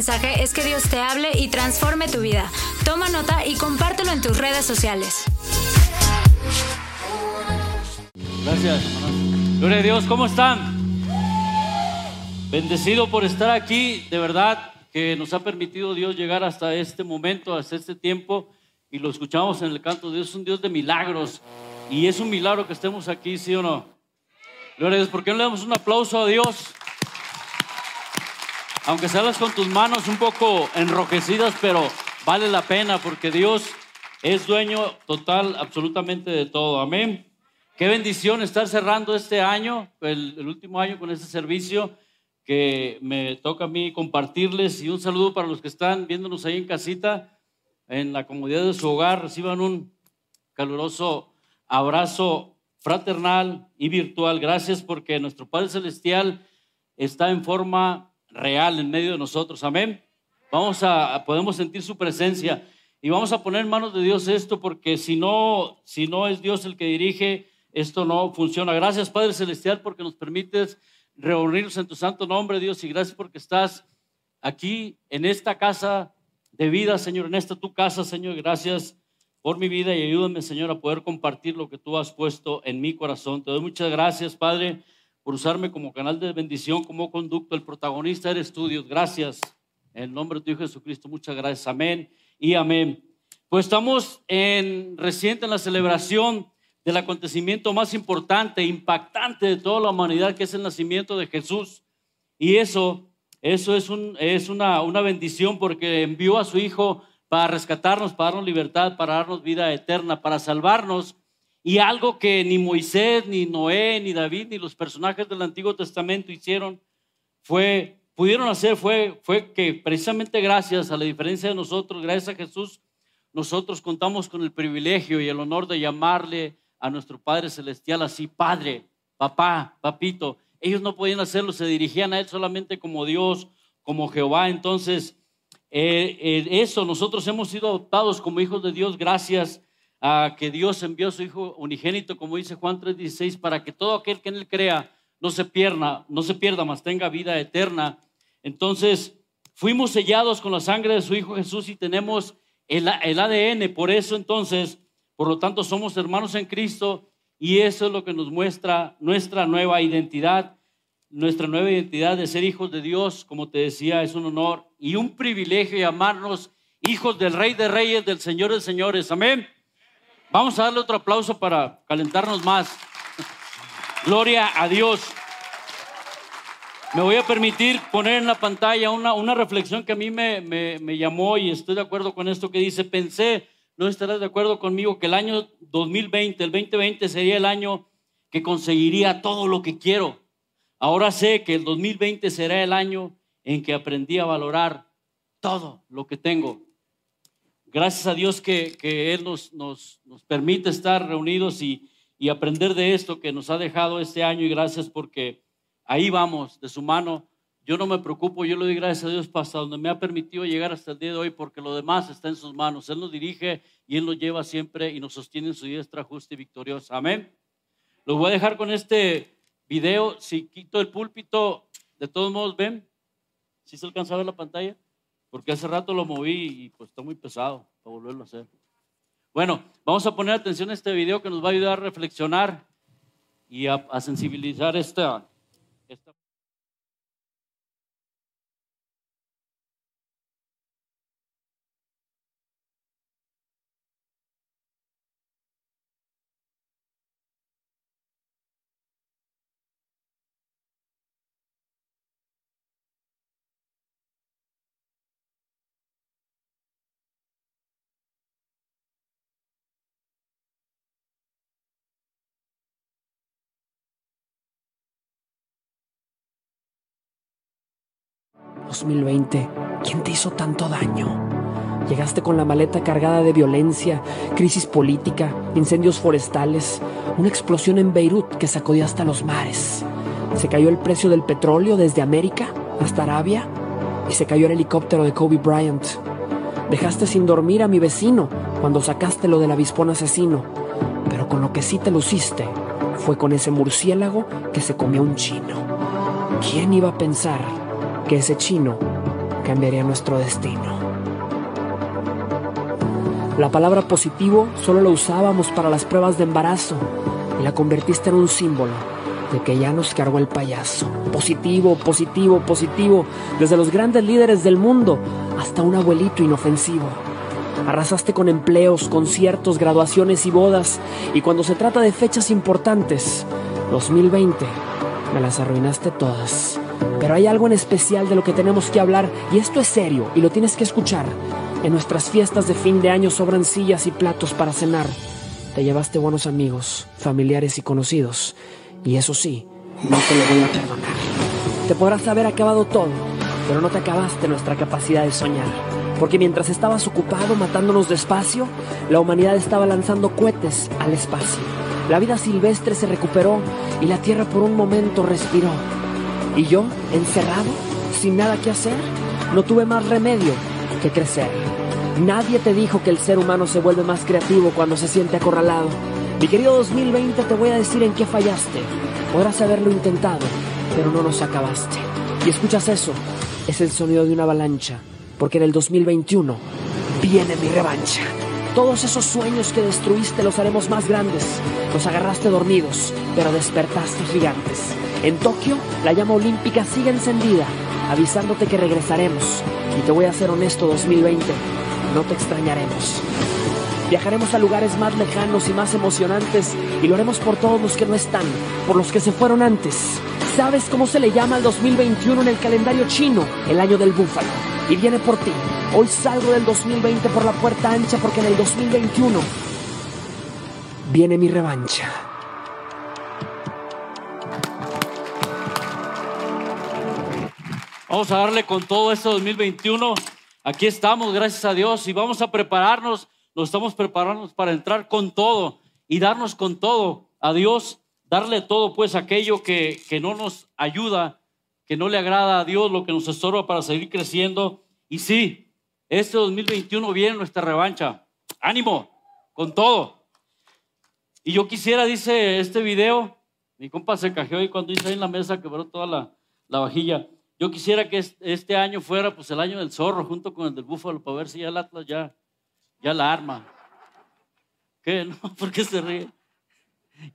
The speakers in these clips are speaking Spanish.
mensaje es que Dios te hable y transforme tu vida. Toma nota y compártelo en tus redes sociales. Gracias. Gloria a Dios, ¿cómo están? Bendecido por estar aquí, de verdad que nos ha permitido Dios llegar hasta este momento, hasta este tiempo, y lo escuchamos en el canto. Dios es un Dios de milagros, y es un milagro que estemos aquí, ¿sí o no? Gloria a Dios, ¿por qué no le damos un aplauso a Dios? Aunque salgas con tus manos un poco enrojecidas, pero vale la pena porque Dios es dueño total, absolutamente de todo. Amén. Qué bendición estar cerrando este año, el, el, último año con este servicio que me toca a mí compartirles. Y un saludo para los que están viéndonos ahí en casita, en la comodidad de su hogar. Reciban un caluroso abrazo fraternal y virtual. Gracias porque nuestro Padre Celestial está en forma real en medio de nosotros. Amén. Vamos a, podemos sentir su presencia y vamos a poner en manos de Dios esto porque si no, si no es Dios el que dirige, esto no funciona. Gracias Padre Celestial porque nos permites reunirnos en tu santo nombre, Dios, y gracias porque estás aquí en esta casa de vida, Señor, en esta tu casa, Señor. Gracias por mi vida y ayúdame, Señor, a poder compartir lo que tú has puesto en mi corazón. Te doy muchas gracias, Padre usarme como canal de bendición, como conducto. El protagonista eres tú, Dios. Gracias. En nombre de tu Jesucristo, muchas gracias. Amén y amén. Pues estamos en, reciente en la celebración del acontecimiento más importante, impactante de toda la humanidad, que es el nacimiento de Jesús. Y eso, eso es, un, es una, una bendición porque envió a su Hijo para rescatarnos, para darnos libertad, para darnos vida eterna, para salvarnos y algo que ni Moisés, ni Noé, ni David, ni los personajes del Antiguo Testamento hicieron, fue, pudieron hacer, fue, fue que precisamente gracias a la diferencia de nosotros, gracias a Jesús, nosotros contamos con el privilegio y el honor de llamarle a nuestro Padre Celestial así, Padre, papá, papito. Ellos no podían hacerlo, se dirigían a Él solamente como Dios, como Jehová. Entonces, eh, eh, eso, nosotros hemos sido adoptados como hijos de Dios gracias a que Dios envió a su Hijo unigénito, como dice Juan 3:16, para que todo aquel que en él crea no se pierda, no se pierda, mas tenga vida eterna. Entonces, fuimos sellados con la sangre de su Hijo Jesús y tenemos el, el ADN, por eso entonces, por lo tanto, somos hermanos en Cristo y eso es lo que nos muestra nuestra nueva identidad, nuestra nueva identidad de ser hijos de Dios, como te decía, es un honor y un privilegio llamarnos hijos del Rey de Reyes, del Señor de Señores. Amén. Vamos a darle otro aplauso para calentarnos más. Gloria a Dios. Me voy a permitir poner en la pantalla una, una reflexión que a mí me, me, llamó y estoy de acuerdo con esto que dice, pensé, no estarás de acuerdo conmigo, que el año 2020, el 2020 sería el año que conseguiría todo lo que quiero. Ahora sé que el 2020 será el año en que aprendí a valorar todo lo que tengo. Gracias a Dios que, Él nos, nos, nos, permite estar reunidos y, y aprender de esto que nos ha dejado este año y gracias porque ahí vamos, de su mano. Yo no me preocupo, yo le doy gracias a Dios hasta donde me ha permitido llegar hasta el día de hoy porque lo demás está en sus manos. Él nos dirige y Él nos lleva siempre y nos sostiene en su diestra justa y victoriosa. Amén. Los voy a dejar con este video. Si quito el púlpito, de todos modos, ven. si se alcanza a ver la pantalla? Porque hace rato lo moví y pues está muy pesado para volverlo a hacer. Bueno, vamos a poner atención a este video que nos va a ayudar a reflexionar y a, a sensibilizar esta, 2020, ¿quién te hizo tanto daño? Llegaste con la maleta cargada de violencia, crisis política, incendios forestales, una explosión en Beirut que sacudió hasta los mares. Se cayó el precio del petróleo desde América hasta Arabia y se cayó el helicóptero de Kobe Bryant. Dejaste sin dormir a mi vecino cuando sacaste lo del avispón asesino, pero con lo que sí te luciste fue con ese murciélago que se comió un chino. ¿Quién iba a pensar que ese chino cambiaría nuestro destino. La palabra positivo solo la usábamos para las pruebas de embarazo y la convertiste en un símbolo de que ya nos cargó el payaso. Positivo, positivo, positivo, desde los grandes líderes del mundo hasta un abuelito inofensivo. Arrasaste con empleos, conciertos, graduaciones y bodas, y cuando se trata de fechas importantes, 2020, me las arruinaste todas. Pero hay algo en especial de lo que tenemos que hablar, y esto es serio, y lo tienes que escuchar. En nuestras fiestas de fin de año sobran sillas y platos para cenar. Te llevaste buenos amigos, familiares y conocidos, y eso sí, no te lo voy a perdonar. Te podrás haber acabado todo, pero no te acabaste nuestra capacidad de soñar. Porque mientras estabas ocupado matándonos despacio, la humanidad estaba lanzando cohetes al espacio. La vida silvestre se recuperó y la Tierra por un momento respiró. Y yo, encerrado, sin nada que hacer, no tuve más remedio que crecer. Nadie te dijo que el ser humano se vuelve más creativo cuando se siente acorralado. Mi querido 2020, te voy a decir en qué fallaste. Podrás haberlo intentado, pero no nos acabaste. Y escuchas eso, es el sonido de una avalancha, porque en el 2021 viene mi revancha. Todos esos sueños que destruiste los haremos más grandes. Los agarraste dormidos, pero despertaste gigantes. En Tokio, la llama olímpica sigue encendida, avisándote que regresaremos. Y te voy a ser honesto 2020, no te extrañaremos. Viajaremos a lugares más lejanos y más emocionantes y lo haremos por todos los que no están, por los que se fueron antes. ¿Sabes cómo se le llama el 2021 en el calendario chino? El año del búfalo. Y viene por ti. Hoy salgo del 2020 por la puerta ancha porque en el 2021 viene mi revancha. Vamos a darle con todo este 2021. Aquí estamos, gracias a Dios, y vamos a prepararnos nos estamos preparando para entrar con todo y darnos con todo a Dios, darle todo pues aquello que, que no nos ayuda, que no le agrada a Dios, lo que nos estorba para seguir creciendo. Y sí, este 2021 viene nuestra revancha. Ánimo, con todo. Y yo quisiera, dice este video, mi compa se cajeó y cuando hice ahí en la mesa quebró toda la, la vajilla. Yo quisiera que este año fuera pues el año del zorro junto con el del búfalo para ver si ya el Atlas ya ya la arma. ¿Qué? ¿No? ¿Por qué se ríe?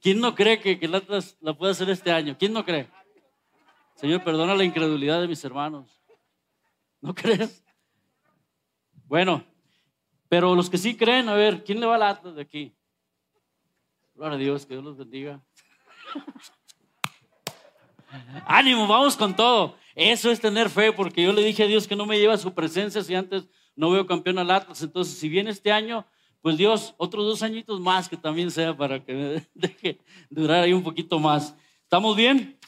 ¿Quién no cree que, que la, la puede hacer este año? ¿Quién no cree? Señor, perdona la incredulidad de mis hermanos. ¿No crees? Bueno, pero los que sí creen, a ver, ¿quién le va al Atlas de aquí? Gloria a Dios, que Dios los bendiga. Ánimo, vamos con todo. Eso es tener fe, porque yo le dije a Dios que no me lleva a su presencia si antes no veo campeón al Atlas. Entonces, si viene este año, pues Dios, otros dos añitos más que también sea para que me deje durar ahí un poquito más. ¿Estamos bien?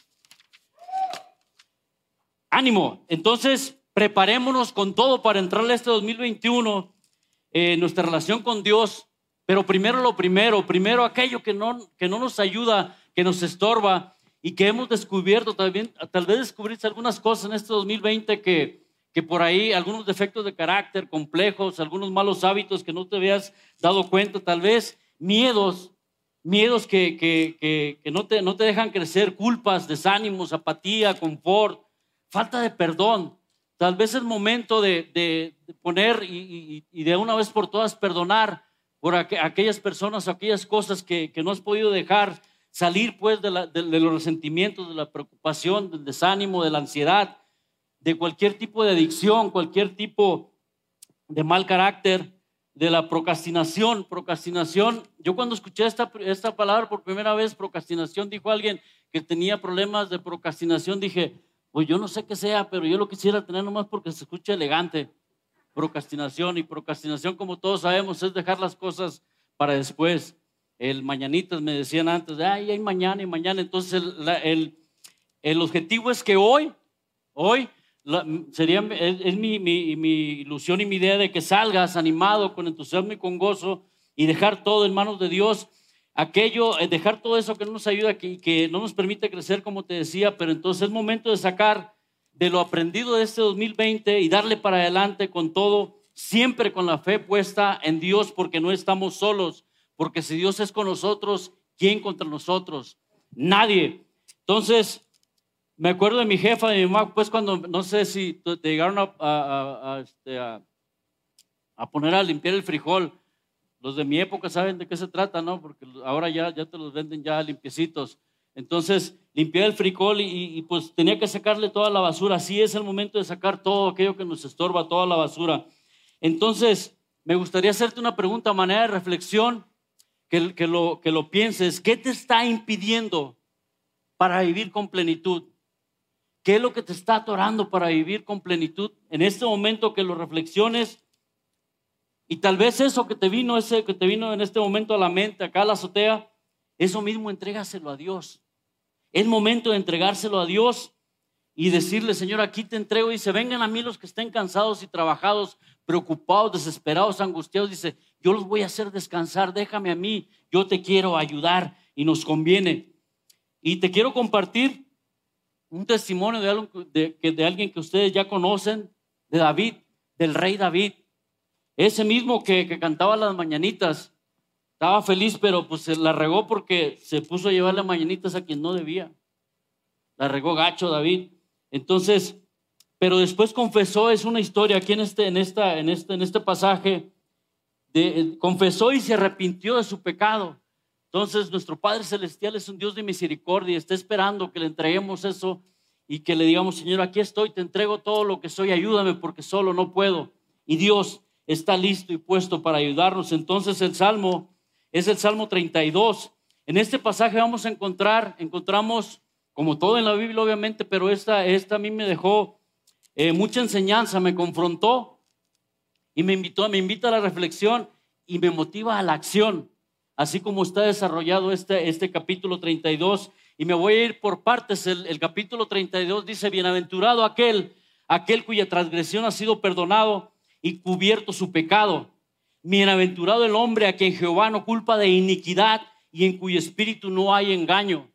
Ánimo. Entonces, preparémonos con todo para entrarle a este 2021, eh, nuestra relación con Dios. Pero primero lo primero, primero aquello que no, que no nos ayuda, que nos estorba y que hemos descubierto también, tal vez descubriste algunas cosas en este 2020 que, que por ahí algunos defectos de carácter complejos, algunos malos hábitos que no te habías dado cuenta, tal vez miedos, miedos que, que, que, no, te, no te dejan crecer, culpas, desánimos, apatía, confort, falta de perdón. Tal vez es momento de, de, poner y, y, de una vez por todas perdonar por aquellas personas, aquellas cosas que, no has podido dejar salir pues de, la, de los resentimientos, de la preocupación, del desánimo, de la ansiedad de cualquier tipo de adicción, cualquier tipo de mal carácter, de la procrastinación. Procrastinación, yo cuando escuché esta, esta palabra por primera vez, procrastinación, dijo alguien que tenía problemas de procrastinación, dije, pues yo no sé qué sea, pero yo lo quisiera tener nomás porque se escucha elegante. Procrastinación y procrastinación, como todos sabemos, es dejar las cosas para después. El mañanitas me decían antes, ay, hay mañana y mañana. Entonces el, el, el objetivo es que hoy, hoy sería, es, mi, mi, mi, ilusión y mi idea de que salgas animado, con entusiasmo y con gozo y dejar todo en manos de Dios. Aquello, eh, dejar todo eso que no nos ayuda y que no nos permite crecer, como te decía, pero entonces es momento de sacar de lo aprendido de este 2020 y darle para adelante con todo, siempre con la fe puesta en Dios, porque no estamos solos, porque si Dios es con nosotros, ¿quién contra nosotros? Nadie. Entonces, me acuerdo de mi jefa, de mi mamá, pues cuando, no sé si te llegaron este, a, a, poner a limpiar el frijol. Los de mi época saben de qué se trata, ¿no? Porque ahora ya, ya te los venden ya limpiecitos. Entonces, limpié el frijol y, pues tenía que sacarle toda la basura. Así es el momento de sacar todo aquello que nos estorba, toda la basura. Entonces, me gustaría hacerte una pregunta manera de reflexión, que, lo, que lo pienses. ¿Qué te está impidiendo para vivir con plenitud? ¿Qué es lo que te está atorando para vivir con plenitud? En este momento que lo reflexiones y tal vez eso que te vino, ese que te vino en este momento a la mente, acá a la azotea, eso mismo entrégaselo a Dios. Es momento de entregárselo a Dios y decirle, Señor, aquí te entrego. Dice, vengan a mí los que estén cansados y trabajados, preocupados, desesperados, angustiados. Dice, yo los voy a hacer descansar, déjame a mí, yo te quiero ayudar y nos conviene. Y te quiero compartir un testimonio de, alguien que ustedes ya conocen, de David, del rey David. Ese mismo que, cantaba las mañanitas, estaba feliz, pero pues se la regó porque se puso a llevarle mañanitas a quien no debía. La regó gacho David. Entonces, pero después confesó, es una historia aquí en este, en esta, en este, en este pasaje, de, confesó y se arrepintió de su pecado. Entonces, nuestro Padre Celestial es un Dios de misericordia y está esperando que le entreguemos eso y que le digamos, Señor, aquí estoy, te entrego todo lo que soy, ayúdame porque solo no puedo. Y Dios está listo y puesto para ayudarnos. Entonces, el Salmo es el Salmo 32. En este pasaje vamos a encontrar, encontramos, como todo en la Biblia, obviamente, pero esta, esta a mí me dejó eh, mucha enseñanza, me confrontó y me invitó, me invita a la reflexión y me motiva a la acción así como está desarrollado este, este capítulo 32. Y me voy a ir por partes. El, capítulo 32 dice, bienaventurado aquel, aquel cuya transgresión ha sido perdonado y cubierto su pecado. Bienaventurado el hombre a quien Jehová no culpa de iniquidad y en cuyo espíritu no hay engaño.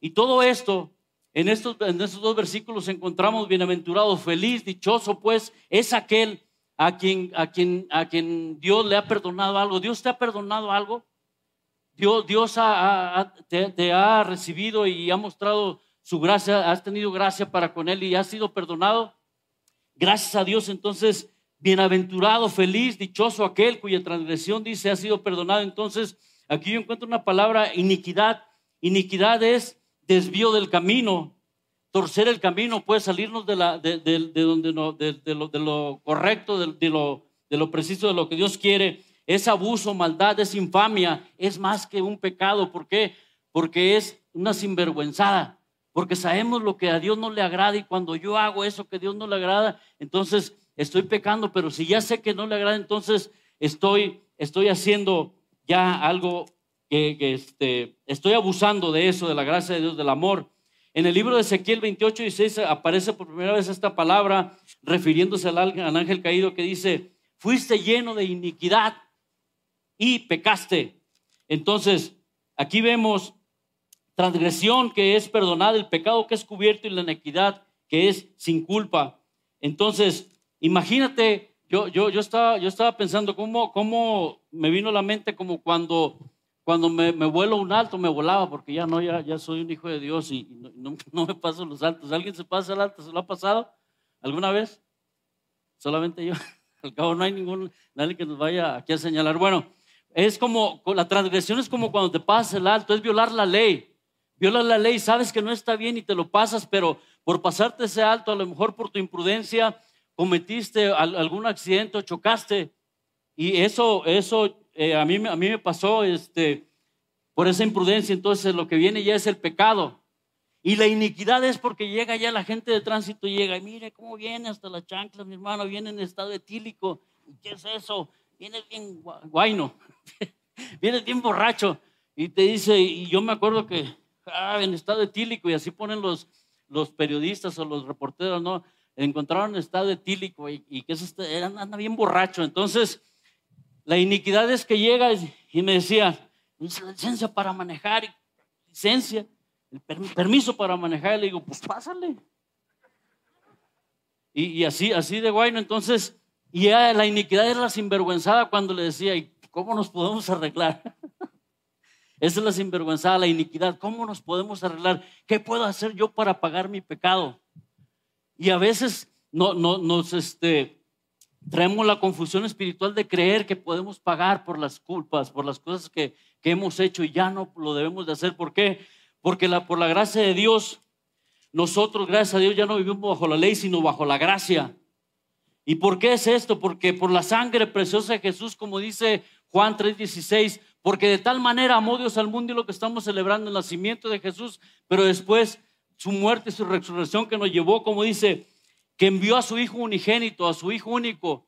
Y todo esto, en estos, en estos dos versículos encontramos bienaventurado, feliz, dichoso, pues es aquel a quien, a, quien, a quien Dios le ha perdonado algo. ¿Dios te ha perdonado algo? Dios, Dios te, ha recibido y ha mostrado su gracia, has tenido gracia para con Él y has sido perdonado. Gracias a Dios, entonces, bienaventurado, feliz, dichoso aquel cuya transgresión dice ha sido perdonado. Entonces, aquí yo encuentro una palabra, iniquidad. Iniquidad es desvío del camino, torcer el camino, puede salirnos de, la, de, donde no, de, lo, de lo correcto, de, lo, de lo preciso, de lo que Dios quiere es abuso, maldad, es infamia, es más que un pecado. ¿Por qué? Porque es una sinvergüenzada, porque sabemos lo que a Dios no le agrada y cuando yo hago eso que a Dios no le agrada, entonces estoy pecando, pero si ya sé que no le agrada, entonces estoy, estoy haciendo ya algo que, este, estoy abusando de eso, de la gracia de Dios, del amor. En el libro de Ezequiel 28 y 16 aparece por primera vez esta palabra refiriéndose al, ángel caído que dice, fuiste lleno de iniquidad y pecaste. Entonces, aquí vemos transgresión que es perdonada, el pecado que es cubierto y la inequidad que es sin culpa. Entonces, imagínate, yo, yo, yo, estaba, yo estaba pensando cómo, cómo me vino a la mente como cuando, cuando me, vuelo un alto, me volaba, porque ya no, ya, ya soy un hijo de Dios y, no, no, me paso los altos. ¿Alguien se pasa el alto? ¿Se lo ha pasado alguna vez? Solamente yo. Al cabo no hay ningún, nadie que nos vaya aquí a señalar. Bueno, es como, la transgresión es como cuando te pasas el alto, es violar la ley. Violas la ley, sabes que no está bien y te lo pasas, pero por pasarte ese alto, a lo mejor por tu imprudencia, cometiste algún accidente o chocaste. Y eso, eso eh, a, mí, a mí me pasó este, por esa imprudencia. Entonces lo que viene ya es el pecado. Y la iniquidad es porque llega ya la gente de tránsito, llega y mire cómo viene hasta la chancla, mi hermano, viene en estado etílico. ¿Qué es eso? Viene bien guayno. Viene bien borracho y te dice, y yo me acuerdo que ah, en estado etílico, y así ponen los, los periodistas o los reporteros, ¿no? Encontraron estado etílico y, y que es este, anda bien borracho. Entonces, la iniquidad es que llega y me decía, licencia para manejar, licencia, el permiso para manejar. Y le digo, pues pásale. Y, así, así de guayno. Entonces, y la iniquidad era la sinvergüenzada cuando le decía, ¿y cómo nos podemos arreglar? Esa es la sinvergüenza, la iniquidad. ¿Cómo nos podemos arreglar? ¿Qué puedo hacer yo para pagar mi pecado? Y a veces no, no, nos este, traemos la confusión espiritual de creer que podemos pagar por las culpas, por las cosas que, que hemos hecho y ya no lo debemos de hacer. ¿Por qué? Porque la, por la gracia de Dios, nosotros, gracias a Dios, ya no vivimos bajo la ley, sino bajo la gracia. ¿Y por qué es esto? Porque por la sangre preciosa de Jesús, como dice Juan 3:16, porque de tal manera amó Dios al mundo y lo que estamos celebrando el nacimiento de Jesús, pero después su muerte y su resurrección que nos llevó, como dice, que envió a su Hijo unigénito, a su Hijo único,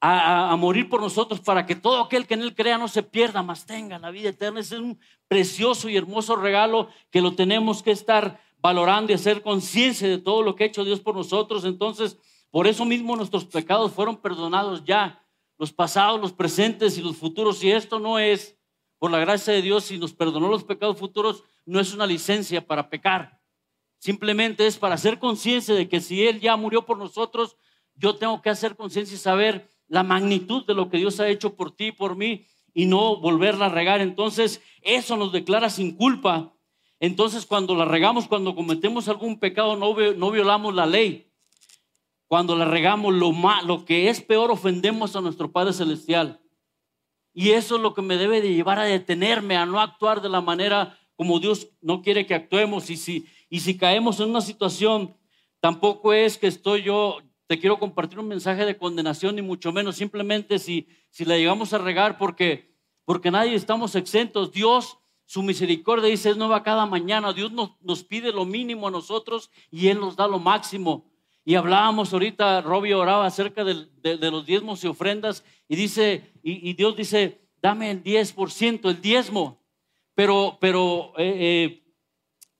a, morir por nosotros para que todo aquel que en Él crea no se pierda, más tenga la vida eterna. Ese es un precioso y hermoso regalo que lo tenemos que estar valorando y hacer conciencia de todo lo que ha hecho Dios por nosotros. Entonces, por eso mismo nuestros pecados fueron perdonados ya los pasados, los presentes y los futuros. Y esto no es, por la gracia de Dios, si nos perdonó los pecados futuros, no es una licencia para pecar. Simplemente es para hacer conciencia de que si Él ya murió por nosotros, yo tengo que hacer conciencia y saber la magnitud de lo que Dios ha hecho por ti y por mí y no volverla a regar. Entonces, eso nos declara sin culpa. Entonces, cuando la regamos, cuando cometemos algún pecado, no, no violamos la ley cuando la regamos, lo, lo que es peor, ofendemos a nuestro Padre Celestial. Y eso es lo que me debe de llevar a detenerme, a no actuar de la manera como Dios no quiere que actuemos. Y si, y si caemos en una situación, tampoco es que estoy yo, te quiero compartir un mensaje de condenación, ni mucho menos, simplemente si, si la llegamos a regar porque, porque nadie estamos exentos. Dios, su misericordia dice, es nueva cada mañana. Dios nos, nos pide lo mínimo a nosotros y Él nos da lo máximo. Y hablábamos ahorita, Robbie oraba acerca de, los diezmos y ofrendas y dice, y, Dios dice, dame el 10%, el diezmo, pero, pero eh, eh,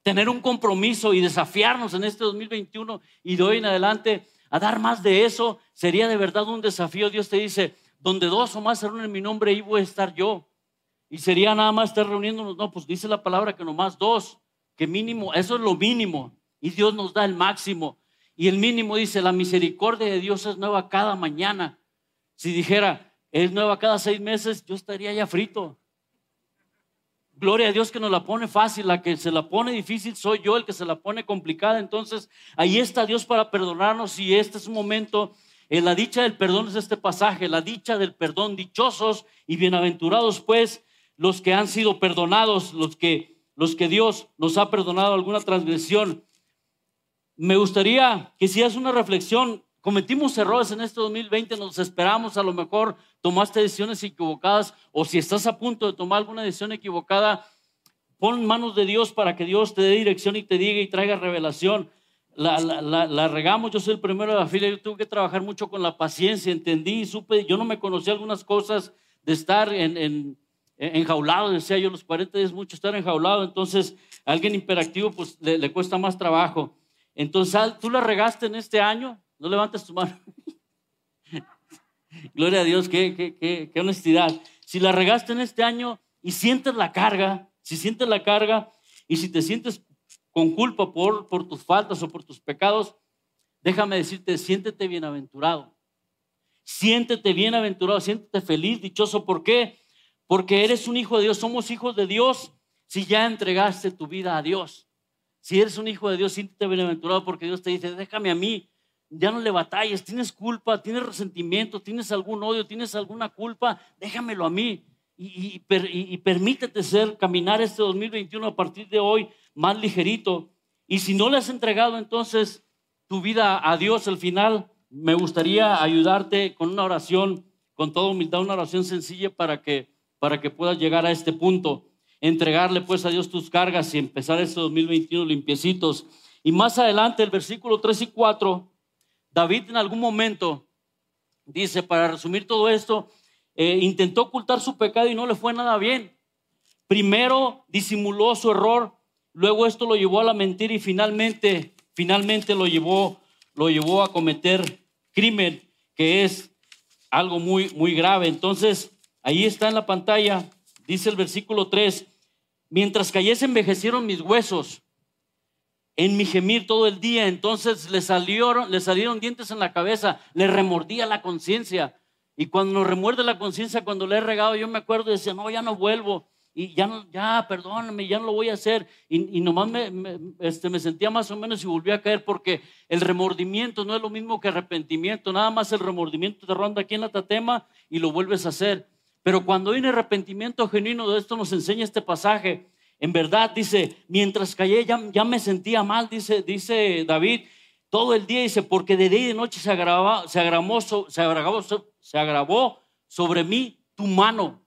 tener un compromiso y desafiarnos en este 2021 y de hoy en adelante a dar más de eso sería de verdad un desafío. Dios te dice, donde dos o más se reúnen en mi nombre, ahí voy a estar yo. Y sería nada más estar reuniéndonos, no, pues dice la palabra que nomás dos, que mínimo, eso es lo mínimo. Y Dios nos da el máximo. Y el mínimo dice, la misericordia de Dios es nueva cada mañana. Si dijera, es nueva cada seis meses, yo estaría ya frito. Gloria a Dios que nos la pone fácil, la que se la pone difícil soy yo, el que se la pone complicada. Entonces, ahí está Dios para perdonarnos y este es un momento, en eh, la dicha del perdón es este pasaje, la dicha del perdón, dichosos y bienaventurados pues los que han sido perdonados, los que, los que Dios nos ha perdonado alguna transgresión me gustaría que si haces una reflexión, cometimos errores en este 2020, nos esperamos, a lo mejor tomaste decisiones equivocadas o si estás a punto de tomar alguna decisión equivocada, pon manos de Dios para que Dios te dé dirección y te diga y traiga revelación. La, regamos, yo soy el primero de la fila, yo tuve que trabajar mucho con la paciencia, entendí, supe, yo no me conocía algunas cosas de estar en, en, enjaulado, decía yo, los 40 días mucho estar enjaulado, entonces a alguien imperactivo pues le cuesta más trabajo. Entonces, ¿tú la regaste en este año? No levantes tu mano. Gloria a Dios, qué, qué, qué, honestidad. Si la regaste en este año y sientes la carga, si sientes la carga y si te sientes con culpa por, por tus faltas o por tus pecados, déjame decirte, siéntete bienaventurado. Siéntete bienaventurado, siéntete feliz, dichoso. ¿Por qué? Porque eres un hijo de Dios, somos hijos de Dios si ya entregaste tu vida a Dios. Si eres un hijo de Dios, siéntete bienaventurado porque Dios te dice, déjame a mí, ya no le batalles, tienes culpa, tienes resentimiento, tienes algún odio, tienes alguna culpa, déjamelo a mí. Y, y, permítete ser, caminar este 2021 a partir de hoy más ligerito. Y si no le has entregado entonces tu vida a Dios al final, me gustaría ayudarte con una oración, con toda humildad, una oración sencilla para que, para que puedas llegar a este punto entregarle pues a Dios tus cargas y empezar este 2021 limpiecitos. Y más adelante, el versículo 3 y 4, David en algún momento dice, para resumir todo esto, eh, intentó ocultar su pecado y no le fue nada bien. Primero disimuló su error, luego esto lo llevó a la mentira y finalmente, finalmente lo llevó, lo llevó a cometer crimen, que es algo muy, muy grave. Entonces, ahí está en la pantalla, dice el versículo 3, Mientras cayese envejecieron mis huesos en mi gemir todo el día. Entonces le salieron, le salieron dientes en la cabeza, le remordía la conciencia. Y cuando nos remuerde la conciencia, cuando le he regado, yo me acuerdo y decía, no, ya no vuelvo. y ya, no, ya, perdóname, ya no lo voy a hacer. Y, nomás me, este, me sentía más o menos y volví a caer porque el remordimiento no es lo mismo que arrepentimiento. Nada más el remordimiento te ronda aquí en la tatema y lo vuelves a hacer. Pero cuando un arrepentimiento genuino, de esto nos enseña este pasaje. En verdad, dice, mientras callé ya, ya me sentía mal, dice, dice David, todo el día, dice, porque de día y de noche se, agravó, se, agravó, se, agravó, se agravó sobre mí tu mano.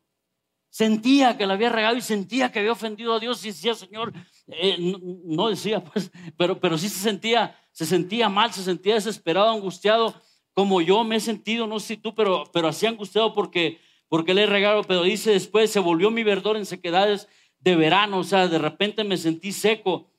Sentía que la había regado y sentía que había ofendido a Dios y decía, Señor, eh, no, decía, pues, pero, pero sí se sentía, se sentía mal, se sentía desesperado, angustiado, como yo me he sentido, no sé tú, pero, pero así angustiado porque, porque le he regado, pero dice después, se volvió mi verdor en sequedades de verano, o sea, de repente me sentí seco.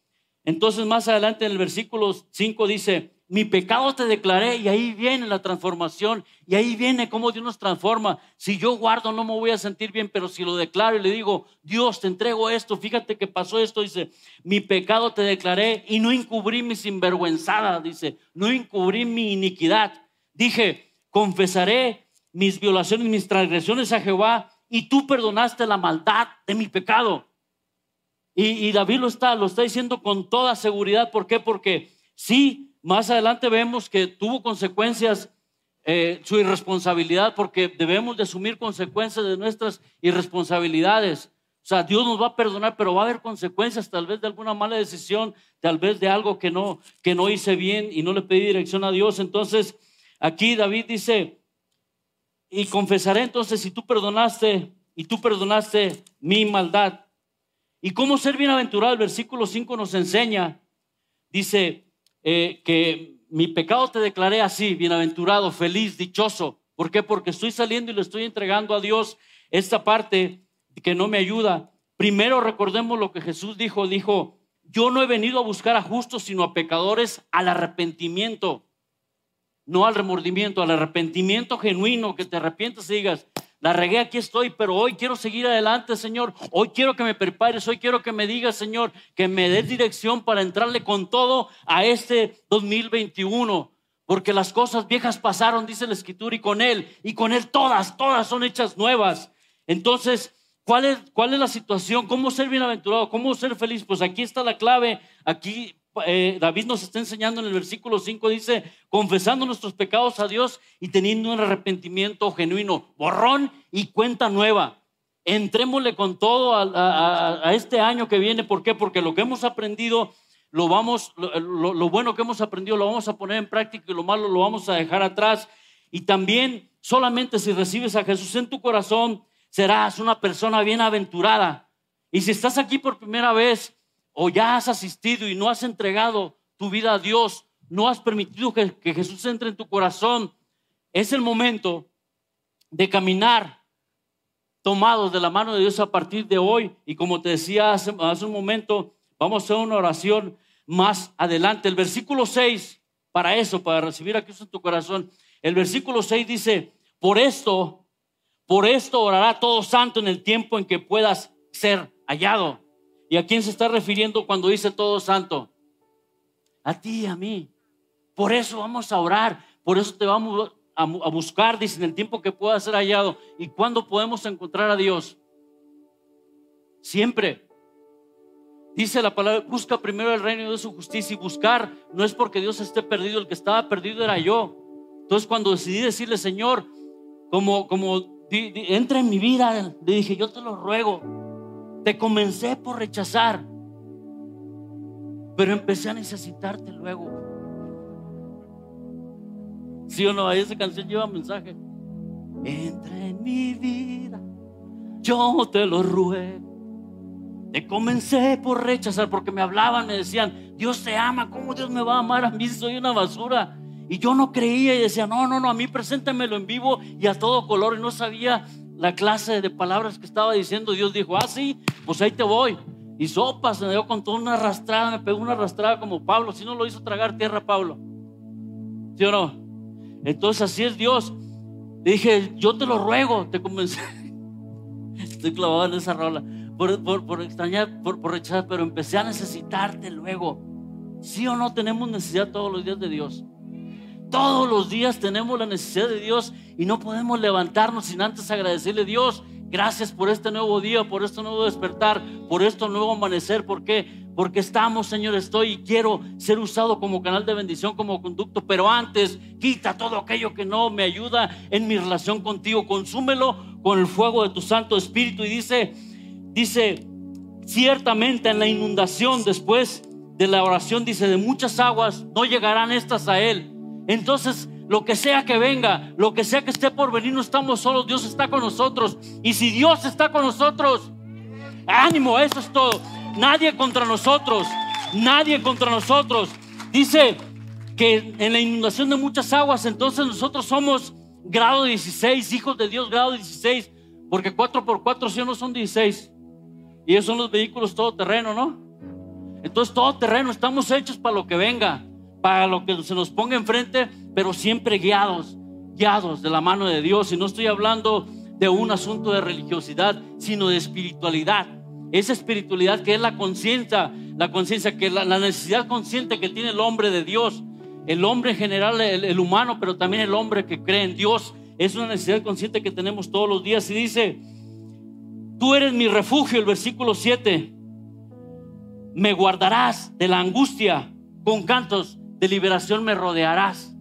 Entonces más adelante en el versículo 5 dice, mi pecado te declaré y ahí viene la transformación y ahí viene cómo Dios nos transforma. Si yo guardo no me voy a sentir bien, pero si lo declaro y le digo, Dios, te entrego esto, fíjate que pasó esto, dice, mi pecado te declaré y no encubrí mi sinvergüenzada, dice, no encubrí mi iniquidad. Dije, confesaré mis violaciones, mis transgresiones a Jehová y tú perdonaste la maldad de mi pecado. Y, David lo está, lo está diciendo con toda seguridad. ¿Por qué? Porque sí, más adelante vemos que tuvo consecuencias eh, su irresponsabilidad porque debemos de asumir consecuencias de nuestras irresponsabilidades. O sea, Dios nos va a perdonar, pero va a haber consecuencias tal vez de alguna mala decisión, tal vez de algo que no, que no hice bien y no le pedí dirección a Dios. Entonces, aquí David dice, y confesaré entonces si tú perdonaste y tú perdonaste mi maldad. ¿Y cómo ser bienaventurado? El versículo 5 nos enseña, dice, eh, que mi pecado te declaré así, bienaventurado, feliz, dichoso. ¿Por qué? Porque estoy saliendo y le estoy entregando a Dios esta parte que no me ayuda. Primero recordemos lo que Jesús dijo, dijo, yo no he venido a buscar a justos, sino a pecadores al arrepentimiento, no al remordimiento, al arrepentimiento genuino, que te arrepientas y digas, la regué, aquí estoy, pero hoy quiero seguir adelante, Señor. Hoy quiero que me prepares, hoy quiero que me digas, Señor, que me des dirección para entrarle con todo a este 2021. Porque las cosas viejas pasaron, dice la Escritura, y con Él, y con Él todas, todas son hechas nuevas. Entonces, ¿cuál es, cuál es la situación? ¿Cómo ser bienaventurado? ¿Cómo ser feliz? Pues aquí está la clave. Aquí eh, David nos está enseñando en el versículo 5, dice, confesando nuestros pecados a Dios y teniendo un arrepentimiento genuino, borrón y cuenta nueva. Entrémosle con todo a, este año que viene. ¿Por qué? Porque lo que hemos aprendido, lo, vamos, lo, bueno que hemos aprendido lo vamos a poner en práctica y lo malo lo vamos a dejar atrás. Y también solamente si recibes a Jesús en tu corazón, serás una persona bienaventurada. Y si estás aquí por primera vez, o ya has asistido y no has entregado tu vida a Dios, no has permitido que, Jesús entre en tu corazón, es el momento de caminar tomados de la mano de Dios a partir de hoy. Y como te decía hace, hace un momento, vamos a hacer una oración más adelante. El versículo 6, para eso, para recibir a Cristo en tu corazón, el versículo 6 dice, por esto, por esto orará todo santo en el tiempo en que puedas ser hallado. ¿Y a quién se está refiriendo cuando dice todo santo? A ti y a mí. Por eso vamos a orar, por eso te vamos a, buscar, dice, en el tiempo que pueda ser hallado. ¿Y cuándo podemos encontrar a Dios? Siempre. Dice la palabra, busca primero el reino de su justicia y buscar no es porque Dios esté perdido, el que estaba perdido era yo. Entonces cuando decidí decirle, Señor, como, como entra en mi vida, le dije, yo te lo ruego, te comencé por rechazar, pero empecé a necesitarte luego. ¿Sí o no? Esa canción lleva mensaje. Entra en mi vida, yo te lo ruego. Te comencé por rechazar porque me hablaban, me decían, Dios te ama, ¿cómo Dios me va a amar a mí soy una basura? Y yo no creía y decía, no, no, no, a mí preséntamelo en vivo y a todo color y no sabía la clase de palabras que estaba diciendo, Dios dijo, ah, sí, pues ahí te voy. Y sopas, me dio con toda una arrastrada, me pegó una arrastrada como Pablo, si no lo hizo tragar tierra Pablo. ¿Sí o no? Entonces así es Dios. Dije, yo te lo ruego, te convencí. Estoy clavado en esa rola. Por, por, por extrañar, por, por rechazar, pero empecé a necesitarte luego. ¿Sí o no tenemos necesidad todos los días de Dios? Todos los días tenemos la necesidad de Dios y no podemos levantarnos sin antes agradecerle a Dios Gracias por este nuevo día, por este nuevo despertar, por este nuevo amanecer. ¿Por qué? Porque estamos, Señor, estoy y quiero ser usado como canal de bendición, como conducto. Pero antes, quita todo aquello que no me ayuda en mi relación contigo. Consúmelo con el fuego de tu Santo Espíritu. Y dice, dice, ciertamente en la inundación después de la oración, dice, de muchas aguas no llegarán estas a él. Entonces, lo que sea que venga, lo que sea que esté por venir, no estamos solos, Dios está con nosotros. Y si Dios está con nosotros, ánimo, eso es todo. Nadie contra nosotros, nadie contra nosotros. Dice que en la inundación de muchas aguas, entonces nosotros somos grado 16, hijos de Dios, grado 16, porque 4 por 4 si no son 16. Y esos son los vehículos todoterreno, ¿no? Entonces todo terreno, estamos hechos para lo que venga para lo que se nos ponga enfrente, pero siempre guiados, guiados de la mano de Dios. Y no estoy hablando de un asunto de religiosidad, sino de espiritualidad. Esa espiritualidad que es la conciencia, la conciencia, que la, necesidad consciente que tiene el hombre de Dios, el hombre en general, el, el humano, pero también el hombre que cree en Dios, es una necesidad consciente que tenemos todos los días. Y dice, tú eres mi refugio, el versículo 7, me guardarás de la angustia con cantos de liberación me rodearás.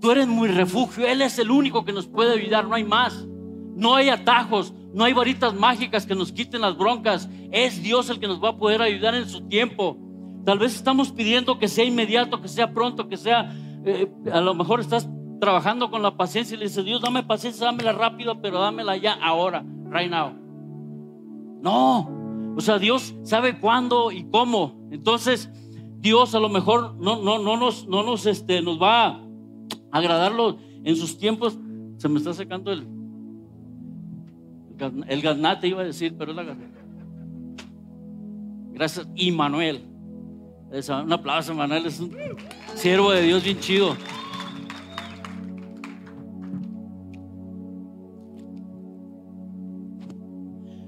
Tú eres mi refugio, Él es el único que nos puede ayudar, no hay más. No hay atajos, no hay varitas mágicas que nos quiten las broncas. Es Dios el que nos va a poder ayudar en su tiempo. Tal vez estamos pidiendo que sea inmediato, que sea pronto, que sea... Eh, a lo mejor estás trabajando con la paciencia y le dices, Dios, dame paciencia, dámela rápido, pero dámela ya ahora, right now. No, o sea, Dios sabe cuándo y cómo. Entonces, Dios a lo mejor no, no, no, nos, no nos, este, nos va a agradarlo en sus tiempos. Se me está secando el, el gaznate, iba a decir, pero es la Gracias, Immanuel. Un aplauso, Manuel. Es un siervo de Dios bien chido.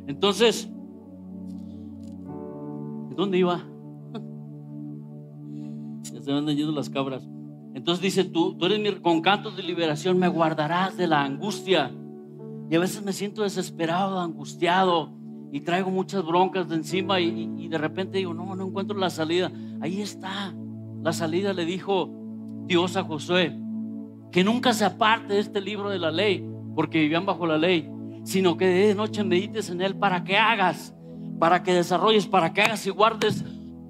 Entonces, ¿dónde iba? Se van yendo las cabras. Entonces dice, tú, tú eres mi, con cantos de liberación me guardarás de la angustia. Y a veces me siento desesperado, angustiado y traigo muchas broncas de encima y, y, de repente digo, no, no encuentro la salida. Ahí está, la salida le dijo Dios a Josué, que nunca se aparte de este libro de la ley, porque vivían bajo la ley, sino que de noche medites en él para que hagas, para que desarrolles, para que hagas y guardes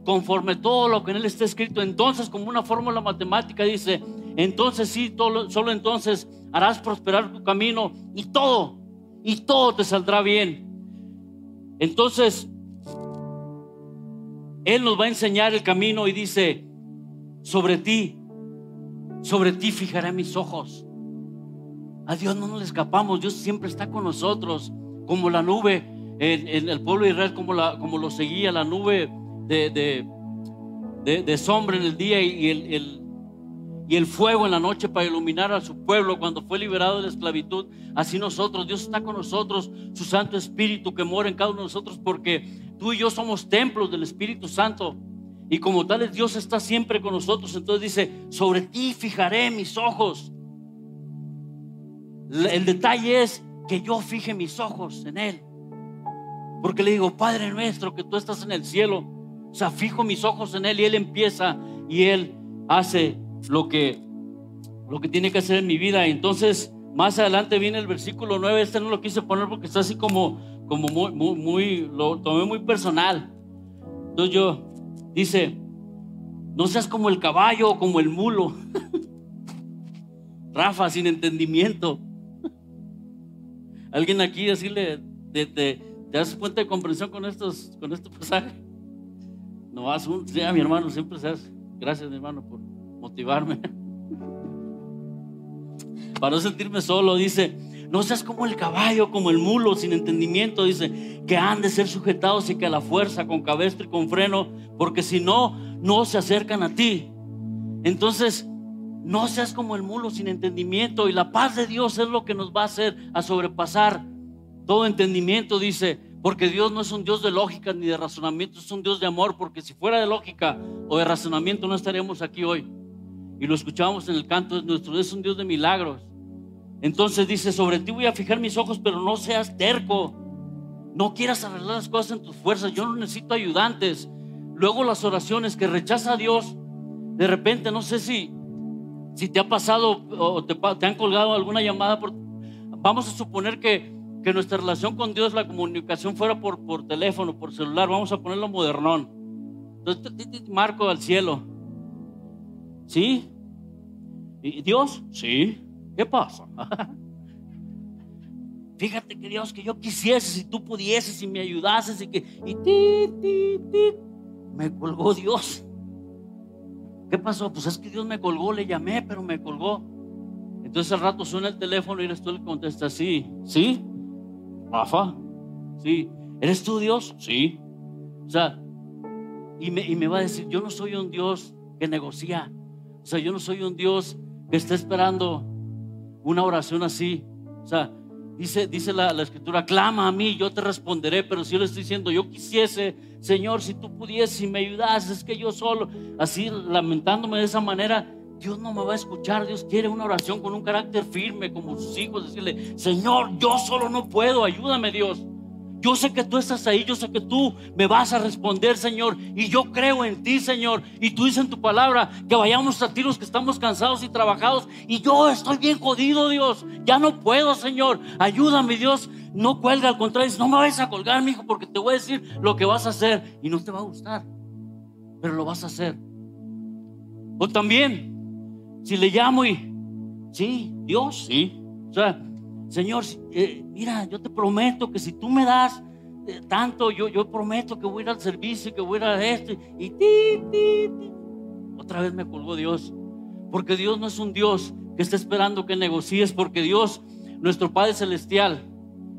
conforme todo lo que en él está escrito. Entonces, como una fórmula matemática, dice, entonces sí, todo, solo entonces harás prosperar tu camino y todo, y todo te saldrá bien. Entonces, Él nos va a enseñar el camino y dice, sobre ti, sobre ti fijaré mis ojos. A Dios no nos escapamos, Dios siempre está con nosotros, como la nube, en, el pueblo de Israel, como, la, como lo seguía la nube de, de, sombra en el día y el, y el fuego en la noche para iluminar a su pueblo cuando fue liberado de la esclavitud. Así nosotros, Dios está con nosotros, su Santo Espíritu que mora en cada uno de nosotros porque tú y yo somos templos del Espíritu Santo. Y como tales Dios está siempre con nosotros. Entonces dice, sobre ti fijaré mis ojos. El detalle es que yo fije mis ojos en Él. Porque le digo, Padre nuestro, que tú estás en el cielo o sea, fijo mis ojos en Él y Él empieza y Él hace lo que, lo que tiene que hacer en mi vida. Entonces, más adelante viene el versículo 9. Este no lo quise poner porque está así como, como muy, muy, lo tomé muy personal. Entonces yo, dice, no seas como el caballo o como el mulo. Rafa, sin entendimiento. Alguien aquí decirle, ¿te, te, te das cuenta de comprensión con estos, con estos pasajes? No vas un, sí, mi hermano, siempre seas. Gracias, mi hermano, por motivarme. Para no sentirme solo, dice, no seas como el caballo, como el mulo, sin entendimiento, dice, que han de ser sujetados y que a la fuerza, con cabestro y con freno, porque si no, no se acercan a ti. Entonces, no seas como el mulo sin entendimiento y la paz de Dios es lo que nos va a hacer a sobrepasar todo entendimiento, dice, porque Dios no es un Dios de lógica ni de razonamiento, es un Dios de amor, porque si fuera de lógica o de razonamiento no estaríamos aquí hoy. Y lo escuchábamos en el canto, es nuestro un Dios de milagros. Entonces dice, sobre ti voy a fijar mis ojos, pero no seas terco. No quieras arreglar las cosas en tus fuerzas. Yo no necesito ayudantes. Luego las oraciones que rechaza a Dios. De repente, no sé si, si te ha pasado o te, te han colgado alguna llamada. Por, vamos a suponer que, que nuestra relación con Dios, la comunicación fuera por, por teléfono, por celular. Vamos a ponerlo modernón. Entonces, marco al cielo. ¿Sí? ¿Y Dios? Sí. ¿Qué pasa? Fíjate que Dios, que yo quisiese, si tú pudieses, y me ayudases, y que. Y ti, ti, ti, me colgó Dios. ¿Qué pasó? Pues es que Dios me colgó, le llamé, pero me colgó. Entonces al rato suena el teléfono y eres tú le contesta, sí, sí, Rafa, sí, ¿eres tú Dios? Sí. O sea, y me, y me va a decir, yo no soy un Dios que negocia. O sea, yo no soy un Dios que está esperando una oración así. O sea, Dice, dice la, escritura, clama a mí, yo te responderé, pero si yo le estoy diciendo, yo quisiese, Señor, si tú pudieses y me ayudas, es que yo solo, así lamentándome de esa manera, Dios no me va a escuchar, Dios quiere una oración con un carácter firme, como sus hijos, decirle, Señor, yo solo no puedo, ayúdame Dios. Yo sé que tú estás ahí, yo sé que tú me vas a responder, Señor. Y yo creo en ti, Señor. Y tú dices en tu palabra que vayamos a ti los que estamos cansados y trabajados. Y yo estoy bien jodido, Dios. Ya no puedo, Señor. Ayúdame, Dios. No cuelga, al contrario, no me vayas a colgar, mi hijo, porque te voy a decir lo que vas a hacer. Y no te va a gustar. Pero lo vas a hacer. O también, si le llamo y, sí, Dios, sí. O sea, Señor, eh, mira, yo te prometo que si tú me das eh, tanto, yo, yo prometo que voy a ir al servicio, que voy a ir a esto. Y ti, ti, ti. Otra vez me colgó Dios. Porque Dios no es un Dios que está esperando que negocies, porque Dios, nuestro Padre Celestial,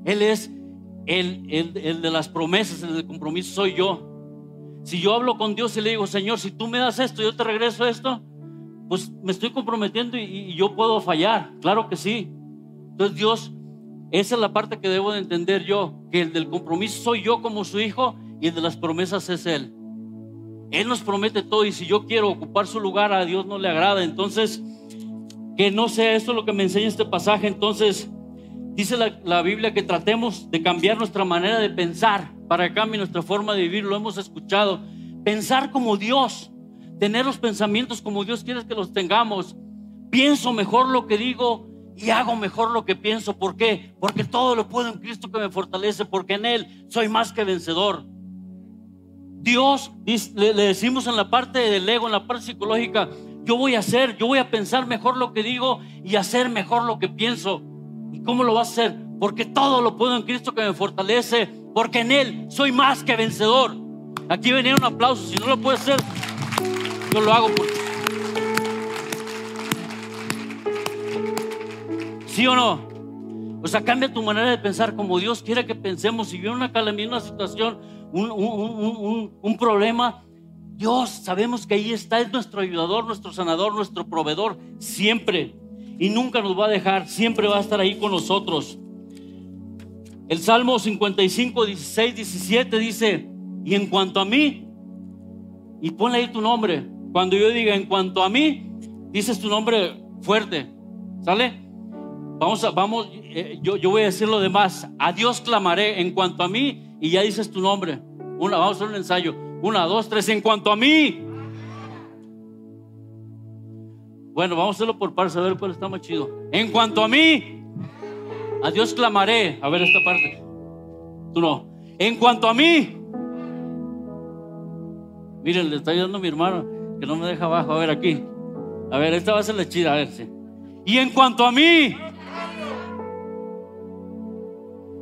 Él es el, el, el de las promesas, el del compromiso soy yo. Si yo hablo con Dios y le digo, Señor, si tú me das esto, yo te regreso esto, pues me estoy comprometiendo y, yo puedo fallar, claro que sí. Entonces Dios, esa es la parte que debo de entender yo, que el del compromiso soy yo como su hijo y el de las promesas es Él. Él nos promete todo y si yo quiero ocupar su lugar a Dios no le agrada. Entonces, que no sea esto lo que me enseña este pasaje. Entonces, dice la, la Biblia que tratemos de cambiar nuestra manera de pensar para que cambie nuestra forma de vivir. Lo hemos escuchado. Pensar como Dios, tener los pensamientos como Dios quiere que los tengamos. Pienso mejor lo que digo y hago mejor lo que pienso. ¿Por qué? Porque todo lo puedo en Cristo que me fortalece, porque en Él soy más que vencedor. Dios, le, decimos en la parte del ego, en la parte psicológica, yo voy a hacer, yo voy a pensar mejor lo que digo y hacer mejor lo que pienso. ¿Y cómo lo va a hacer? Porque todo lo puedo en Cristo que me fortalece, porque en Él soy más que vencedor. Aquí venía un aplauso, si no lo puede hacer, yo lo hago porque ¿Sí o no? O sea, cambia tu manera de pensar como Dios quiere que pensemos. Si viene una calamidad, una situación, un, problema, Dios sabemos que ahí está, es nuestro ayudador, nuestro sanador, nuestro proveedor, siempre. Y nunca nos va a dejar, siempre va a estar ahí con nosotros. El Salmo 55, 16, 17 dice, y en cuanto a mí, y ponle ahí tu nombre, cuando yo diga en cuanto a mí, dices tu nombre fuerte, ¿sale? Vamos a, vamos, eh, yo, yo voy a decir lo demás. A Dios clamaré en cuanto a mí y ya dices tu nombre. Una, vamos a hacer un ensayo. Una, dos, tres, en cuanto a mí. Bueno, vamos a hacerlo por partes, a ver cuál está más chido. En cuanto a mí, a Dios clamaré. A ver esta parte. Tú no. En cuanto a mí. Miren, le está ayudando a mi hermano que no me deja abajo. A ver aquí. A ver, esta va a ser la chida. A ver, sí. Y en cuanto a mí.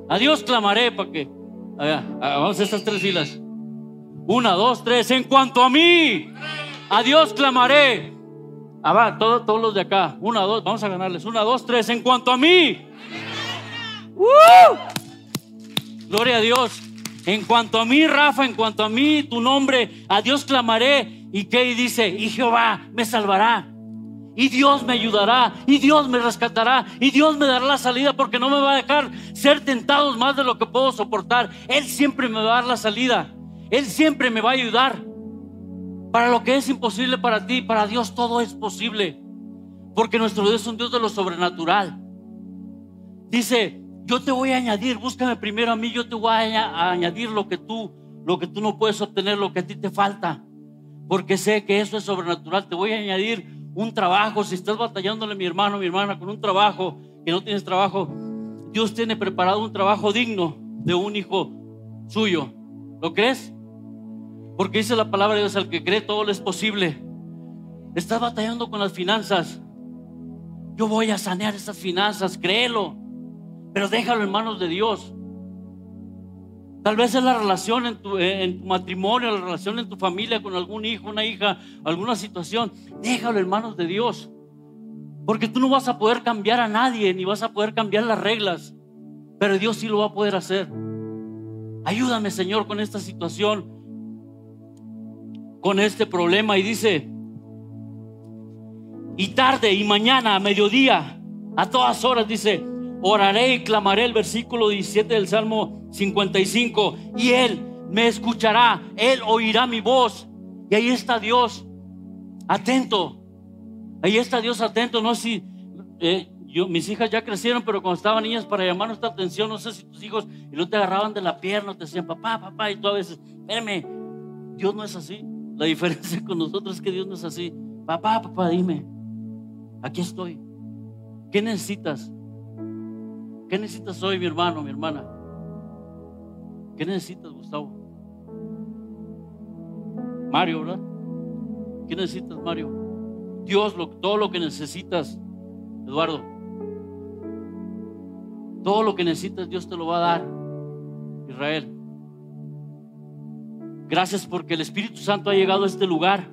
A Dios clamaré para que. vamos a estas tres filas. Una, dos, tres. En cuanto a mí, a Dios clamaré. Ah, va, todos los de acá. Una, dos, vamos a ganarles. Una, dos, tres. En cuanto a mí. Gloria a Dios. En cuanto a mí, Rafa, en cuanto a mí, tu nombre, a Dios clamaré. ¿Y qué dice? Y Jehová me salvará. Y Dios me ayudará, y Dios me rescatará, y Dios me dará la salida porque no me va a dejar ser tentados más de lo que puedo soportar. Él siempre me va a dar la salida. Él siempre me va a ayudar. Para lo que es imposible para ti, para Dios todo es posible. Porque nuestro Dios es un Dios de lo sobrenatural. Dice Yo te voy a añadir, búscame primero a mí, yo te voy a, añadir lo que tú, lo que tú no puedes obtener, lo que a ti te falta. Porque sé que eso es sobrenatural. Te voy a añadir un trabajo. Si estás batallándole, mi hermano, mi hermana, con un trabajo, que no tienes trabajo, Dios tiene preparado un trabajo digno de un hijo suyo. ¿Lo crees? Porque dice la palabra de Dios, al que cree todo le es posible. Estás batallando con las finanzas. Yo voy a sanear esas finanzas, créelo. Pero déjalo en manos de Dios. Tal vez es la relación en tu, en tu, matrimonio, la relación en tu familia con algún hijo, una hija, alguna situación. Déjalo en manos de Dios. Porque tú no vas a poder cambiar a nadie, ni vas a poder cambiar las reglas. Pero Dios sí lo va a poder hacer. Ayúdame, Señor, con esta situación, con este problema. Y dice, y tarde y mañana, a mediodía, a todas horas, dice, oraré y clamaré el versículo 17 del Salmo 55. Y Él me escuchará, Él oirá mi voz. Y ahí está Dios, atento. Ahí está Dios atento. No sé si eh, yo, mis hijas ya crecieron, pero cuando estaban niñas para llamar nuestra atención, no sé si tus hijos y no te agarraban de la pierna, te decían papá, papá, y tú a veces, espérame, Dios no es así. La diferencia con nosotros es que Dios no es así. Papá, papá, dime, aquí estoy. ¿Qué necesitas? ¿Qué necesitas hoy, mi hermano, mi hermana? ¿Qué necesitas, Gustavo? Mario, ¿verdad? ¿Qué necesitas, Mario? Dios, todo lo que necesitas, Eduardo. Todo lo que necesitas, Dios te lo va a dar, Israel. Gracias porque el Espíritu Santo ha llegado a este lugar.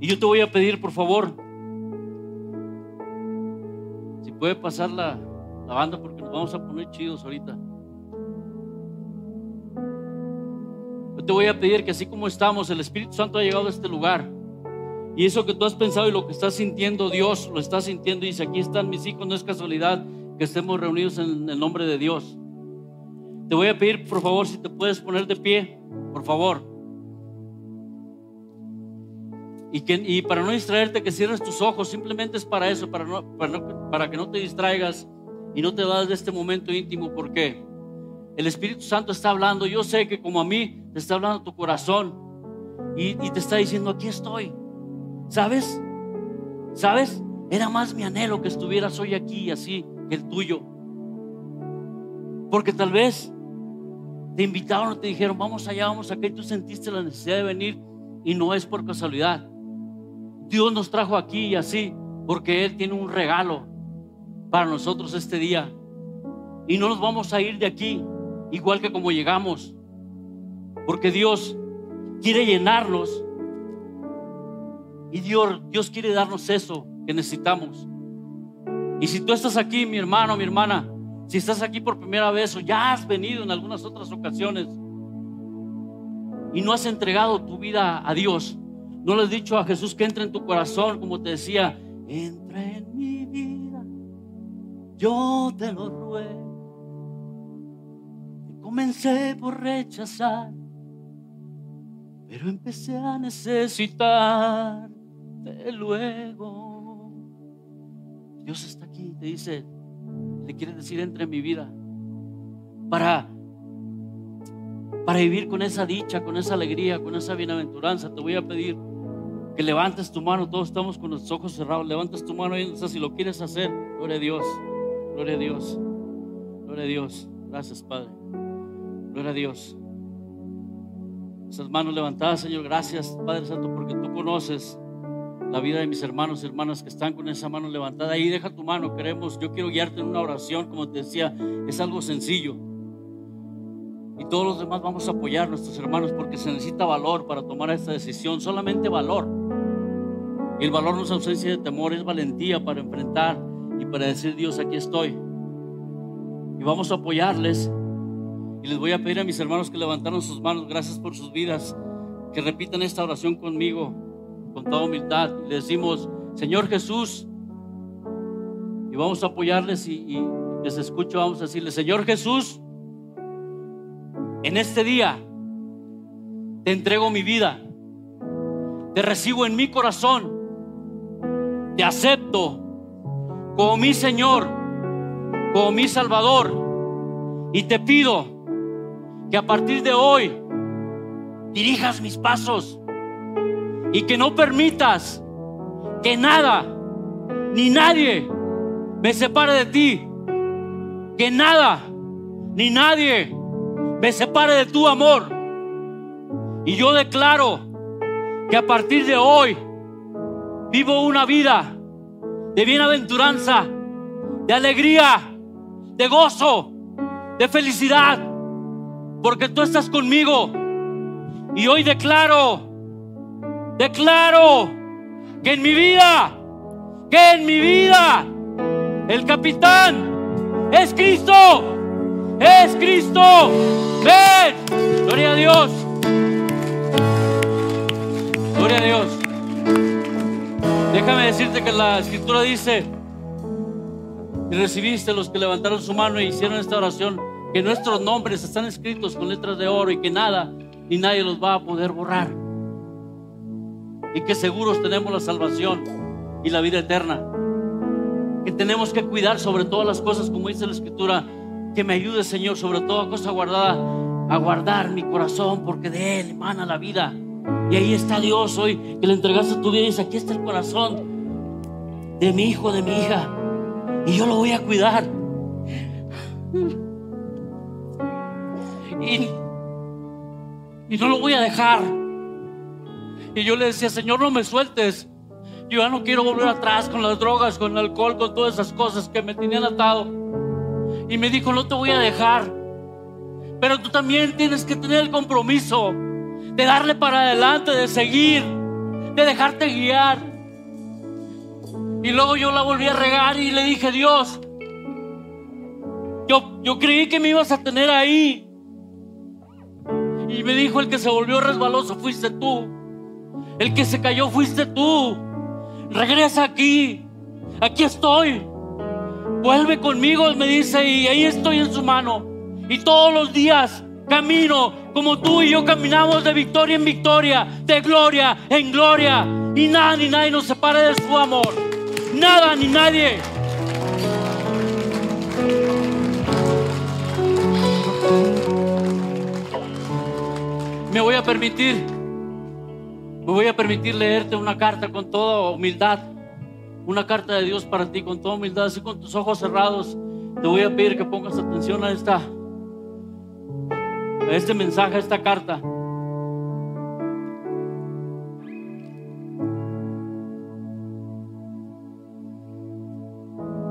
Y yo te voy a pedir, por favor, puede pasar la, la banda porque nos vamos a poner chidos ahorita. Yo te voy a pedir que así como estamos, el Espíritu Santo ha llegado a este lugar. Y eso que tú has pensado y lo que estás sintiendo, Dios lo está sintiendo y dice, aquí están mis hijos, no es casualidad que estemos reunidos en el nombre de Dios. Te voy a pedir, por favor, si te puedes poner de pie, por favor. Y, que, y para no distraerte, que cierres tus ojos, simplemente es para eso, para, no, para, que no te distraigas y no te das de este momento íntimo, porque el Espíritu Santo está hablando. Yo sé que como a mí te está hablando tu corazón y, y te está diciendo, aquí estoy. ¿Sabes? ¿Sabes? Era más mi anhelo que estuvieras hoy aquí así que el tuyo. Porque tal vez te invitaron, te dijeron, vamos allá, vamos acá, y tú sentiste la necesidad de venir y no es por casualidad. Dios nos trajo aquí y así porque Él tiene un regalo para nosotros este día. Y no nos vamos a ir de aquí igual que como llegamos. Porque Dios quiere llenarnos. Y Dios, Dios quiere darnos eso que necesitamos. Y si tú estás aquí, mi hermano, mi hermana, si estás aquí por primera vez o ya has venido en algunas otras ocasiones y no has entregado tu vida a Dios, no le has dicho a Jesús que entre en tu corazón, como te decía, entra en vida, yo te lo ruego. comencé por rechazar, pero empecé a necesitar de luego. Dios está aquí te dice, le quiere decir, entra en mi vida para para vivir con esa dicha, con esa alegría, con esa bienaventuranza. Te voy a pedir que levantes tu mano, todos estamos con los ojos cerrados, levantes tu mano y si lo quieres hacer, gloria a Dios, gloria a Dios, gloria a Dios, gracias Padre, gloria a Dios. Esas manos levantadas, Señor, gracias Padre Santo, porque tú conoces la vida de mis hermanos y hermanas que están con esa mano levantada. Ahí deja tu mano, queremos, yo quiero guiarte en una oración, como te decía, es algo sencillo. Y todos los demás vamos a apoyar a nuestros hermanos porque se necesita valor para tomar esta decisión, solamente valor. Y el valor no es ausencia de temor, es valentía para enfrentar y para decir, Dios, aquí estoy. Y vamos a apoyarles. Y les voy a pedir a mis hermanos que levantaron sus manos, gracias por sus vidas, que repitan esta oración conmigo, con toda humildad. Y le decimos, Señor Jesús, y vamos a apoyarles y, y les escucho, vamos a decirles, Señor Jesús, en este día te entrego mi vida, te recibo en mi corazón te acepto como mi Señor como mi Salvador. Y te pido que a partir de hoy dirijas mis pasos y que no permitas que nada ni nadie me separe de ti. Que nada ni nadie me separe de tu amor. Y yo declaro que a partir de hoy vivo una vida de bienaventuranza, de alegría, de gozo, de felicidad, porque tú estás conmigo. Y hoy declaro, declaro que en mi vida, que en mi vida, el capitán es Cristo, es Cristo. Ven, gloria a Dios. Déjame decirte que la escritura dice, y recibiste los que levantaron su mano e hicieron esta oración, que nuestros nombres están escritos con letras de oro y que nada y nadie los va a poder borrar. Y que seguros tenemos la salvación y la vida eterna. Que tenemos que cuidar sobre todas las cosas, como dice la escritura, que me ayude Señor sobre toda cosa guardada, a guardar mi corazón, porque de Él emana la vida. Y ahí está Dios hoy, que le entregaste tu vida y dice, aquí está el corazón de mi hijo, de mi hija. Y yo lo voy a cuidar. Y, y no lo voy a dejar. Y yo le decía, Señor, no me sueltes. Yo ya no quiero volver atrás con las drogas, con el alcohol, con todas esas cosas que me tenían atado. Y me dijo, no te voy a dejar. Pero tú también tienes que tener el compromiso de darle para adelante, de seguir, de dejarte guiar. Y luego yo la volví a regar y le dije, Dios, yo, yo creí que me ibas a tener ahí. Y me dijo, el que se volvió resbaloso fuiste tú. El que se cayó fuiste tú. Regresa aquí. Aquí estoy. Vuelve conmigo, me dice, y ahí estoy en su mano. Y todos los días camino como tú y yo caminamos de victoria en victoria, de gloria en gloria. Y nada ni nadie nos separe de su amor. Nada ni nadie. Me voy a permitir, me voy a permitir leerte una carta con toda humildad. Una carta de Dios para ti con toda humildad, así con tus ojos cerrados. Te voy a pedir que pongas atención a esta este mensaje, esta carta.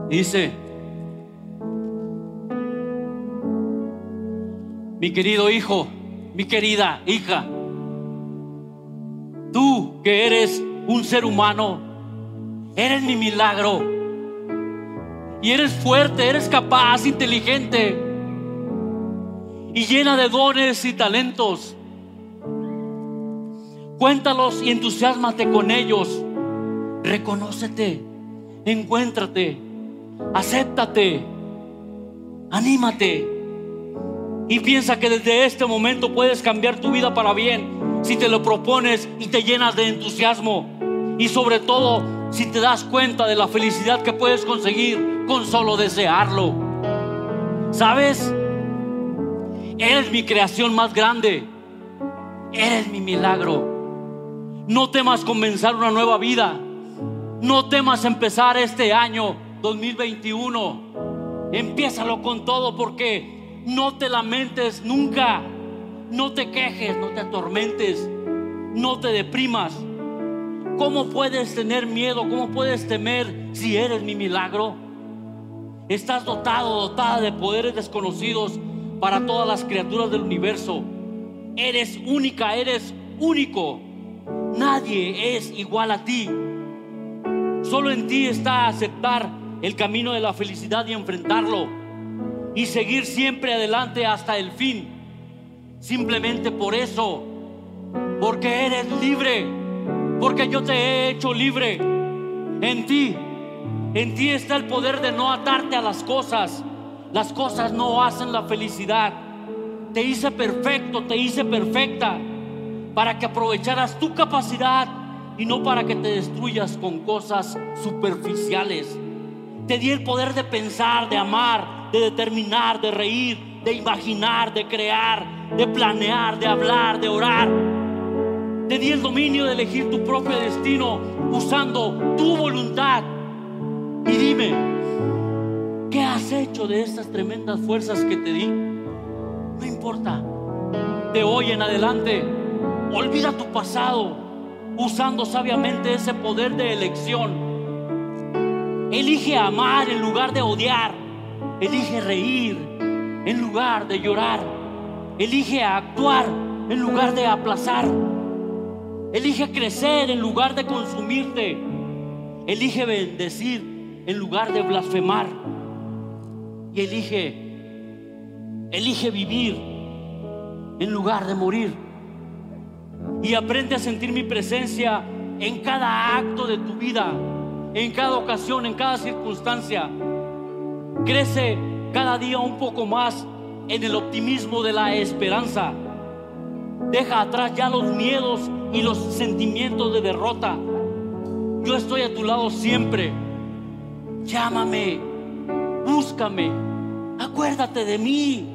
Dice, mi querido hijo, mi querida hija, tú que eres un ser humano, eres mi milagro. Y eres fuerte, eres capaz, inteligente y llena de dones y talentos. Cuéntalos y entusiasmate con ellos. Reconócete, encuéntrate, acéptate, anímate. Y piensa que desde este momento puedes cambiar tu vida para bien si te lo propones y te llenas de entusiasmo. Y sobre todo si te das cuenta de la felicidad que puedes conseguir con solo desearlo. ¿Sabes? Eres mi creación más grande. Eres mi milagro. No temas comenzar una nueva vida. No temas empezar este año 2021. Empiézalo con todo porque no te lamentes nunca. No te quejes, no te atormentes, no te deprimas. ¿Cómo puedes tener miedo? ¿Cómo puedes temer si eres mi milagro? Estás dotado, dotada de poderes desconocidos para todas las criaturas del universo. Eres única, eres único. Nadie es igual a ti. Solo en ti está aceptar el camino de la felicidad y enfrentarlo. Y seguir siempre adelante hasta el fin. Simplemente por eso. Porque eres libre. Porque yo te he hecho libre. En ti. En ti está el poder de no atarte a las cosas las cosas no hacen la felicidad. Te hice perfecto, te hice perfecta para que aprovecharas tu capacidad y no para que te destruyas con cosas superficiales. Te di el poder de pensar, de amar, de determinar, de reír, de imaginar, de crear, de planear, de hablar, de orar. Te di el dominio de elegir tu propio destino usando tu voluntad. Y dime, ¿qué has hecho de estas tremendas fuerzas que te di? No importa. De hoy en adelante, olvida tu pasado usando sabiamente ese poder de elección. Elige amar en lugar de odiar. Elige reír en lugar de llorar. Elige actuar en lugar de aplazar. Elige crecer en lugar de consumirte. Elige bendecir en lugar de blasfemar. Y elige, elige vivir en lugar de morir. Y aprende a sentir mi presencia en cada acto de tu vida, en cada ocasión, en cada circunstancia. Crece cada día un poco más en el optimismo de la esperanza. Deja atrás ya los miedos y los sentimientos de derrota. Yo estoy a tu lado siempre. Llámame, búscame, acuérdate de mí.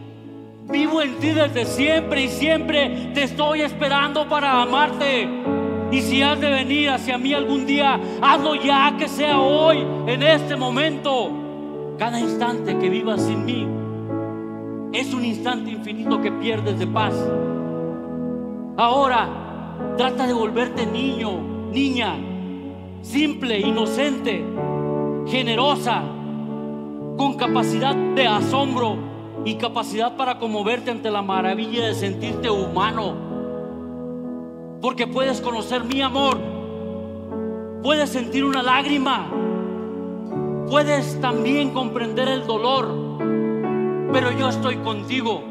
Vivo en ti desde siempre y siempre te estoy esperando para amarte. Y si has de venir hacia mí algún día, hazlo ya que sea hoy, en este momento. Cada instante que vivas sin mí es un instante infinito que pierdes de paz. Ahora trata de volverte niño, niña, simple, inocente, generosa, con capacidad de asombro y capacidad para conmoverte ante la maravilla de sentirte humano. Porque puedes conocer mi amor, puedes sentir una lágrima, puedes también comprender el dolor, pero yo estoy contigo.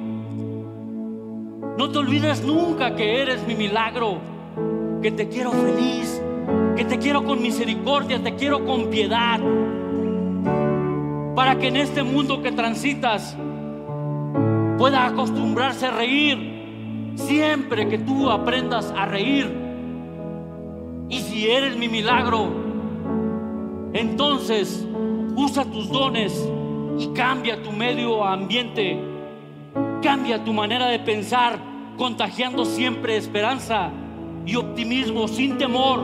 No te olvides nunca que eres mi milagro, que te quiero feliz, que te quiero con misericordia, te quiero con piedad, para que en este mundo que transitas pueda acostumbrarse a reír siempre que tú aprendas a reír. Y si eres mi milagro, entonces usa tus dones y cambia tu medio ambiente, cambia tu manera de pensar, contagiando siempre esperanza y optimismo sin temor,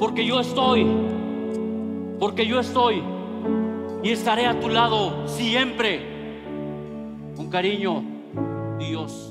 porque yo estoy, porque yo estoy y estaré a tu lado siempre. Con cariño, Dios.